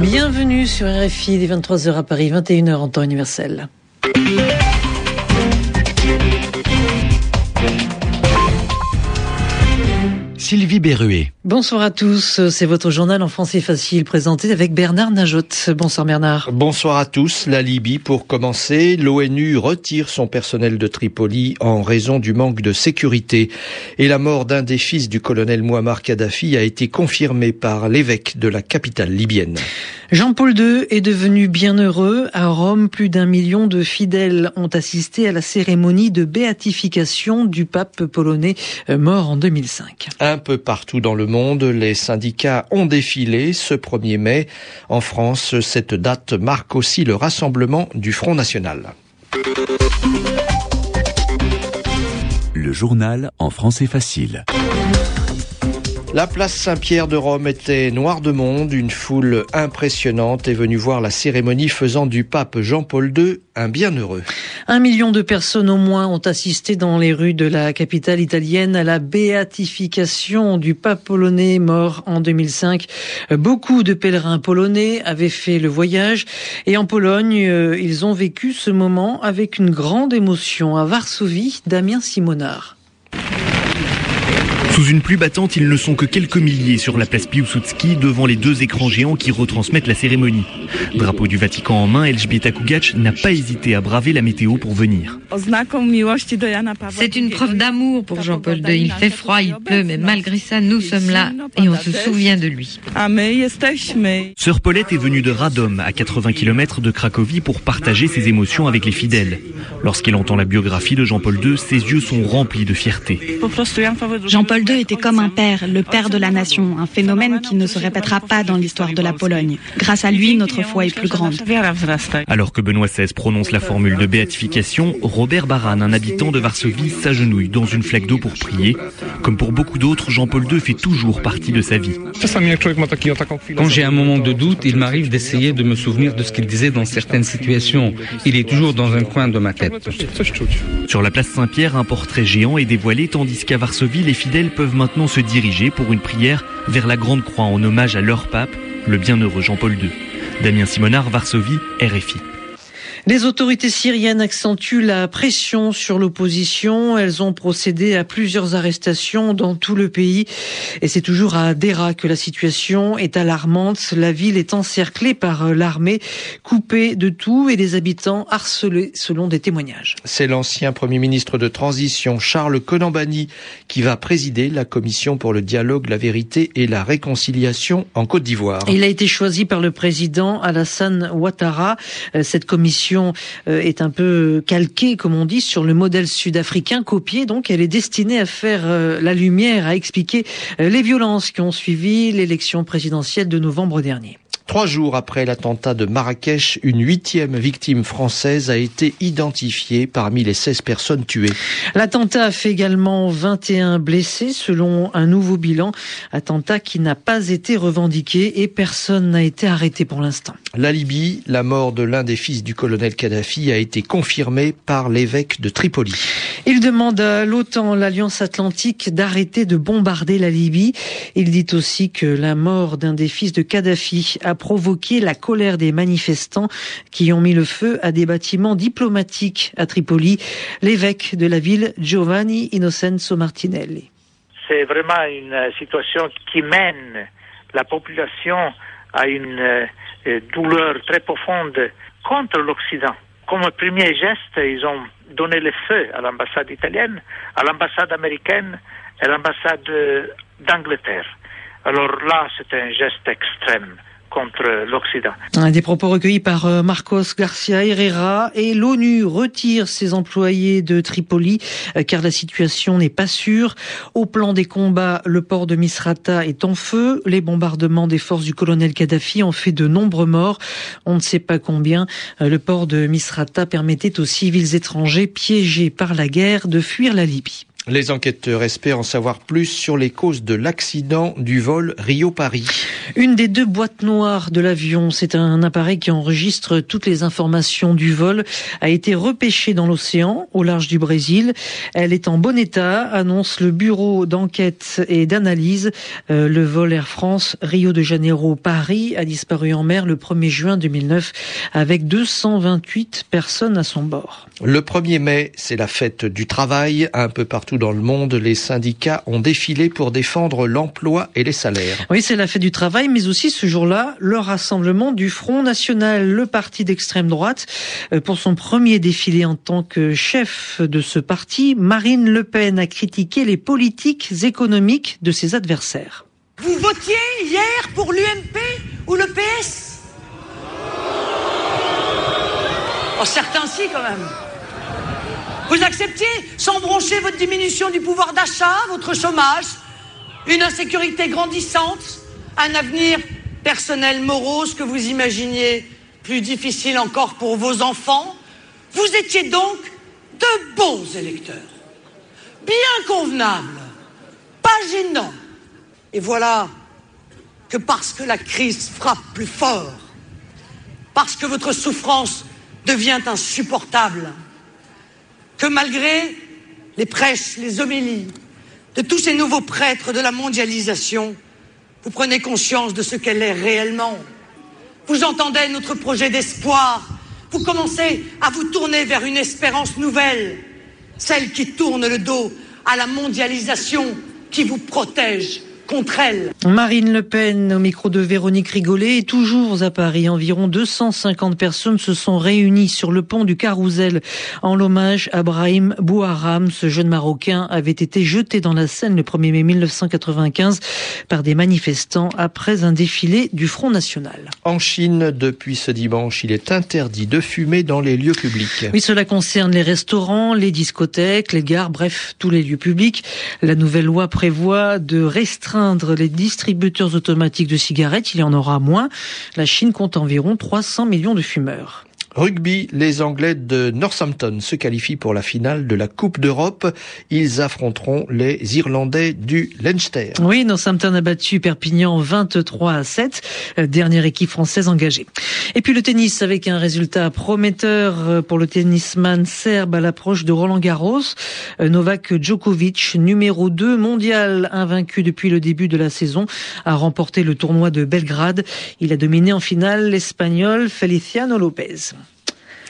Bienvenue sur RFI, des 23h à Paris, 21h en temps universel. Sylvie Berruet. Bonsoir à tous, c'est votre journal en français facile présenté avec Bernard Najot. Bonsoir Bernard. Bonsoir à tous. La Libye pour commencer. L'ONU retire son personnel de Tripoli en raison du manque de sécurité. Et la mort d'un des fils du colonel Muammar Kadhafi a été confirmée par l'évêque de la capitale libyenne. Jean-Paul II est devenu bienheureux. À Rome, plus d'un million de fidèles ont assisté à la cérémonie de béatification du pape polonais euh, mort en 2005. Un peu partout dans le monde, les syndicats ont défilé ce 1er mai. En France, cette date marque aussi le rassemblement du Front National. Le journal en français facile. La place Saint-Pierre de Rome était noire de monde. Une foule impressionnante est venue voir la cérémonie faisant du pape Jean-Paul II un bienheureux. Un million de personnes au moins ont assisté dans les rues de la capitale italienne à la béatification du pape polonais mort en 2005. Beaucoup de pèlerins polonais avaient fait le voyage et en Pologne, euh, ils ont vécu ce moment avec une grande émotion. À Varsovie, Damien Simonard. Sous une pluie battante, ils ne sont que quelques milliers sur la place Piłsudski devant les deux écrans géants qui retransmettent la cérémonie. Drapeau du Vatican en main, Elżbieta Kugac n'a pas hésité à braver la météo pour venir. C'est une preuve d'amour pour Jean-Paul II. Il fait froid, il pleut, mais malgré ça, nous sommes là et on se souvient de lui. Sœur Paulette est venue de Radom, à 80 km de Cracovie, pour partager ses émotions avec les fidèles. Lorsqu'elle entend la biographie de Jean-Paul II, ses yeux sont remplis de fierté. Jean-Paul II était comme un père, le père de la nation, un phénomène qui ne se répétera pas dans l'histoire de la Pologne. Grâce à lui, notre foi est plus grande. Alors que Benoît XVI prononce la formule de béatification, Robert Baran, un habitant de Varsovie, s'agenouille dans une flaque d'eau pour prier. Comme pour beaucoup d'autres, Jean-Paul II fait toujours partie de sa vie. Quand j'ai un moment de doute, il m'arrive d'essayer de me souvenir de ce qu'il disait dans certaines situations. Il est toujours dans un coin de ma tête. Sur la place Saint-Pierre, un portrait géant est dévoilé, tandis qu'à Varsovie, les fidèles peuvent maintenant se diriger pour une prière vers la Grande Croix en hommage à leur pape, le bienheureux Jean-Paul II. Damien Simonard, Varsovie, RFI. Les autorités syriennes accentuent la pression sur l'opposition. Elles ont procédé à plusieurs arrestations dans tout le pays. Et c'est toujours à Dera que la situation est alarmante. La ville est encerclée par l'armée, coupée de tout et des habitants harcelés selon des témoignages. C'est l'ancien Premier ministre de transition, Charles Konambani, qui va présider la commission pour le dialogue, la vérité et la réconciliation en Côte d'Ivoire. Il a été choisi par le président Alassane Ouattara. Cette commission euh, est un peu calquée, comme on dit, sur le modèle sud-africain, copié. Donc, elle est destinée à faire euh, la lumière, à expliquer euh, les violences qui ont suivi l'élection présidentielle de novembre dernier. Trois jours après l'attentat de Marrakech, une huitième victime française a été identifiée parmi les 16 personnes tuées. L'attentat a fait également 21 blessés selon un nouveau bilan. Attentat qui n'a pas été revendiqué et personne n'a été arrêté pour l'instant. La Libye, la mort de l'un des fils du colonel Kadhafi a été confirmée par l'évêque de Tripoli. Il demande à l'OTAN, l'Alliance Atlantique, d'arrêter de bombarder la Libye. Il dit aussi que la mort d'un des fils de Kadhafi a provoqué la colère des manifestants qui ont mis le feu à des bâtiments diplomatiques à Tripoli. L'évêque de la ville, Giovanni Innocenzo Martinelli. C'est vraiment une situation qui mène la population à une euh, douleur très profonde contre l'Occident. Comme premier geste, ils ont donné le feu à l'ambassade italienne, à l'ambassade américaine et à l'ambassade d'Angleterre. Alors là, c'est un geste extrême l'Occident. Des propos recueillis par euh, Marcos Garcia Herrera et l'ONU retire ses employés de Tripoli euh, car la situation n'est pas sûre. Au plan des combats, le port de Misrata est en feu. Les bombardements des forces du colonel Kadhafi ont fait de nombreux morts. On ne sait pas combien. Euh, le port de Misrata permettait aux civils étrangers piégés par la guerre de fuir la Libye. Les enquêteurs espèrent en savoir plus sur les causes de l'accident du vol Rio-Paris. Une des deux boîtes noires de l'avion, c'est un appareil qui enregistre toutes les informations du vol, a été repêchée dans l'océan au large du Brésil. Elle est en bon état, annonce le bureau d'enquête et d'analyse. Euh, le vol Air France Rio de Janeiro Paris a disparu en mer le 1er juin 2009 avec 228 personnes à son bord. Le 1er mai, c'est la fête du travail un peu partout dans le monde, les syndicats ont défilé pour défendre l'emploi et les salaires. Oui, c'est la fête du travail, mais aussi ce jour-là, le rassemblement du Front National, le parti d'extrême droite. Euh, pour son premier défilé en tant que chef de ce parti, Marine Le Pen a critiqué les politiques économiques de ses adversaires. Vous votiez hier pour l'UMP ou le PS Oh, certains si quand même. Vous acceptiez, sans broncher, votre diminution du pouvoir d'achat, votre chômage, une insécurité grandissante, un avenir personnel morose que vous imaginiez plus difficile encore pour vos enfants. Vous étiez donc de bons électeurs, bien convenables, pas gênants. Et voilà que parce que la crise frappe plus fort, parce que votre souffrance devient insupportable, que malgré les prêches, les homélies de tous ces nouveaux prêtres de la mondialisation, vous prenez conscience de ce qu'elle est réellement. Vous entendez notre projet d'espoir. Vous commencez à vous tourner vers une espérance nouvelle, celle qui tourne le dos à la mondialisation qui vous protège contre elle. Marine Le Pen au micro de Véronique Rigolet toujours à Paris. Environ 250 personnes se sont réunies sur le pont du Carousel en l'hommage à Brahim Bouharam. Ce jeune Marocain avait été jeté dans la Seine le 1er mai 1995 par des manifestants après un défilé du Front National. En Chine, depuis ce dimanche, il est interdit de fumer dans les lieux publics. Oui, cela concerne les restaurants, les discothèques, les gares, bref, tous les lieux publics. La nouvelle loi prévoit de restreindre les distributeurs automatiques de cigarettes, il y en aura moins. La Chine compte environ 300 millions de fumeurs. Rugby, les Anglais de Northampton se qualifient pour la finale de la Coupe d'Europe. Ils affronteront les Irlandais du Leinster. Oui, Northampton a battu Perpignan 23 à 7, euh, dernière équipe française engagée. Et puis le tennis avec un résultat prometteur euh, pour le tennisman serbe à l'approche de Roland Garros. Euh, Novak Djokovic, numéro 2 mondial, invaincu depuis le début de la saison, a remporté le tournoi de Belgrade. Il a dominé en finale l'Espagnol Feliciano Lopez.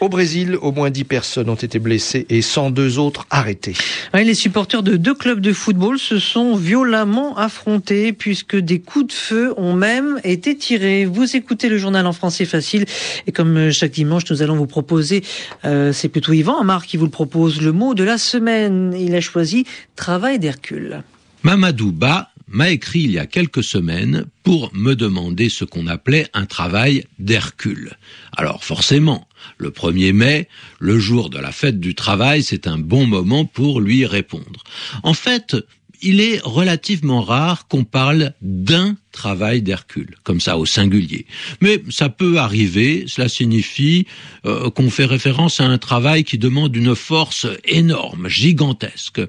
Au Brésil, au moins 10 personnes ont été blessées et 102 autres arrêtées. les supporters de deux clubs de football se sont violemment affrontés puisque des coups de feu ont même été tirés. Vous écoutez le journal en français facile et comme chaque dimanche, nous allons vous proposer, euh, c'est plutôt Yvan Amar qui vous le propose, le mot de la semaine. Il a choisi travail d'Hercule. Mamadou Ba m'a écrit il y a quelques semaines pour me demander ce qu'on appelait un travail d'Hercule. Alors forcément, le 1er mai, le jour de la fête du travail, c'est un bon moment pour lui répondre. En fait, il est relativement rare qu'on parle d'un travail d'Hercule, comme ça au singulier. Mais ça peut arriver, cela signifie euh, qu'on fait référence à un travail qui demande une force énorme, gigantesque.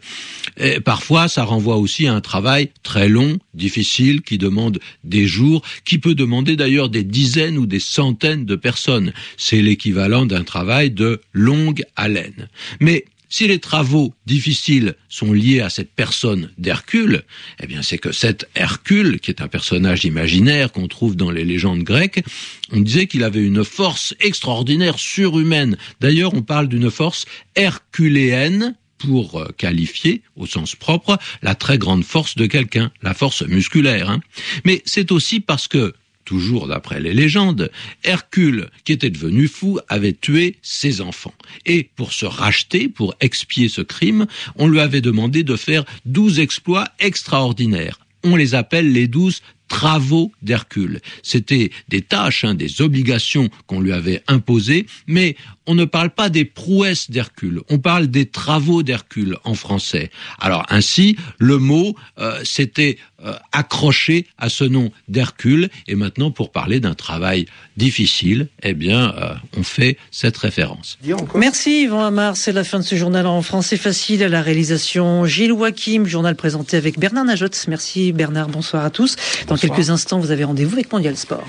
Et parfois, ça renvoie aussi à un travail très long, difficile, qui demande des jours, qui peut demander d'ailleurs des dizaines ou des centaines de personnes. C'est l'équivalent d'un travail de longue haleine. Mais si les travaux difficiles sont liés à cette personne d'Hercule, eh bien c'est que cet Hercule, qui est un personnage imaginaire qu'on trouve dans les légendes grecques, on disait qu'il avait une force extraordinaire, surhumaine. D'ailleurs, on parle d'une force herculéenne, pour euh, qualifier, au sens propre, la très grande force de quelqu'un, la force musculaire. Hein. Mais c'est aussi parce que toujours d'après les légendes, Hercule, qui était devenu fou, avait tué ses enfants. Et pour se racheter, pour expier ce crime, on lui avait demandé de faire douze exploits extraordinaires. On les appelle les douze travaux d'Hercule. C'était des tâches, hein, des obligations qu'on lui avait imposées, mais on ne parle pas des prouesses d'Hercule, on parle des travaux d'Hercule en français. Alors ainsi, le mot euh, s'était euh, accroché à ce nom d'Hercule, et maintenant pour parler d'un travail difficile, eh bien, euh, on fait cette référence. Merci Yvan Amar, c'est la fin de ce journal en français facile à la réalisation Gilles Wakim, journal présenté avec Bernard Najotte. Merci Bernard, bonsoir à tous. Dans quelques instants, vous avez rendez-vous avec Mondial Sport.